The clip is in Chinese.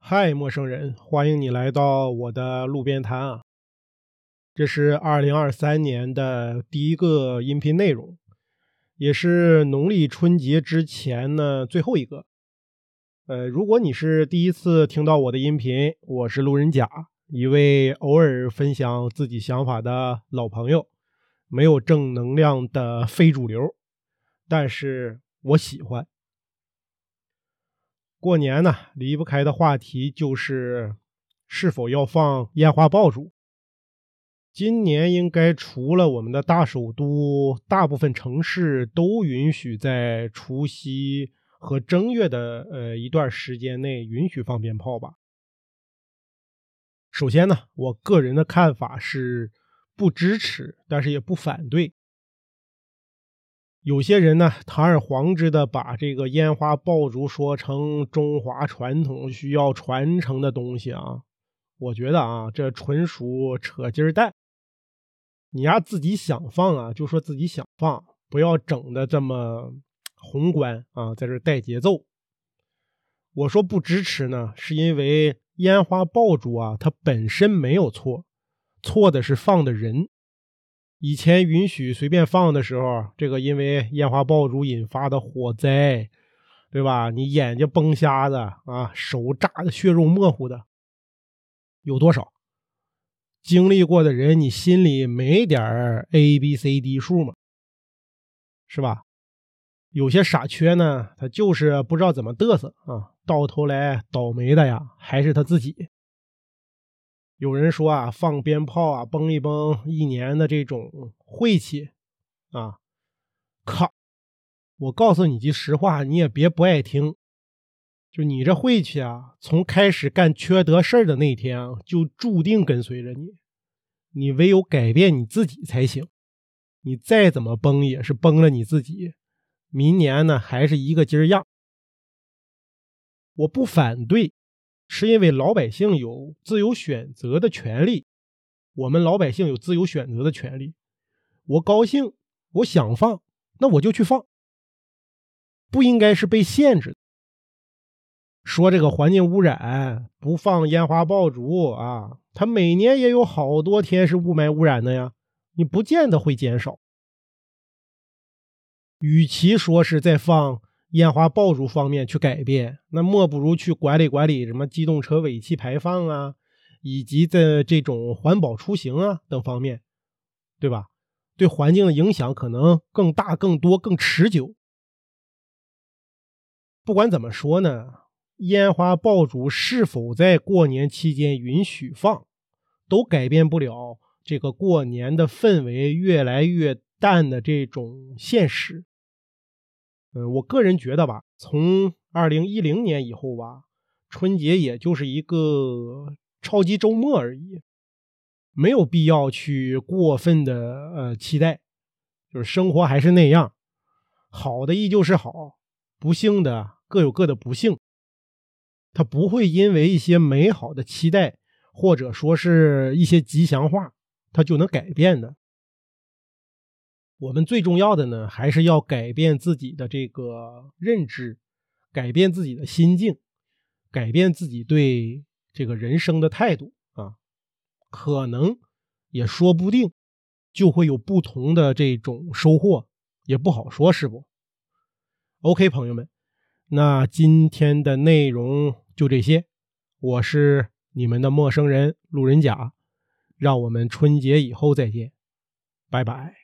嗨，陌生人，欢迎你来到我的路边摊啊！这是二零二三年的第一个音频内容，也是农历春节之前呢最后一个。呃，如果你是第一次听到我的音频，我是路人甲，一位偶尔分享自己想法的老朋友，没有正能量的非主流，但是我喜欢。过年呢，离不开的话题就是是否要放烟花爆竹。今年应该除了我们的大首都，大部分城市都允许在除夕和正月的呃一段时间内允许放鞭炮吧。首先呢，我个人的看法是不支持，但是也不反对。有些人呢，堂而皇之的把这个烟花爆竹说成中华传统需要传承的东西啊，我觉得啊，这纯属扯筋儿蛋。你丫自己想放啊，就说自己想放，不要整的这么宏观啊，在这带节奏。我说不支持呢，是因为烟花爆竹啊，它本身没有错，错的是放的人。以前允许随便放的时候，这个因为烟花爆竹引发的火灾，对吧？你眼睛崩瞎的啊，手炸的血肉模糊的，有多少？经历过的人，你心里没点 A B C D 数吗？是吧？有些傻缺呢，他就是不知道怎么嘚瑟啊，到头来倒霉的呀，还是他自己。有人说啊，放鞭炮啊，崩一崩一年的这种晦气啊，靠！我告诉你句实话，你也别不爱听。就你这晦气啊，从开始干缺德事儿的那天啊，就注定跟随着你。你唯有改变你自己才行。你再怎么崩，也是崩了你自己。明年呢，还是一个劲儿样。我不反对。是因为老百姓有自由选择的权利，我们老百姓有自由选择的权利。我高兴，我想放，那我就去放，不应该是被限制。说这个环境污染，不放烟花爆竹啊，它每年也有好多天是雾霾污染的呀，你不见得会减少。与其说是在放。烟花爆竹方面去改变，那莫不如去管理管理什么机动车尾气排放啊，以及在这种环保出行啊等方面，对吧？对环境的影响可能更大、更多、更持久。不管怎么说呢，烟花爆竹是否在过年期间允许放，都改变不了这个过年的氛围越来越淡的这种现实。嗯，我个人觉得吧，从二零一零年以后吧，春节也就是一个超级周末而已，没有必要去过分的呃期待，就是生活还是那样，好的依旧是好，不幸的各有各的不幸，它不会因为一些美好的期待或者说是一些吉祥话，它就能改变的。我们最重要的呢，还是要改变自己的这个认知，改变自己的心境，改变自己对这个人生的态度啊，可能也说不定就会有不同的这种收获，也不好说，是不？OK，朋友们，那今天的内容就这些，我是你们的陌生人路人甲，让我们春节以后再见，拜拜。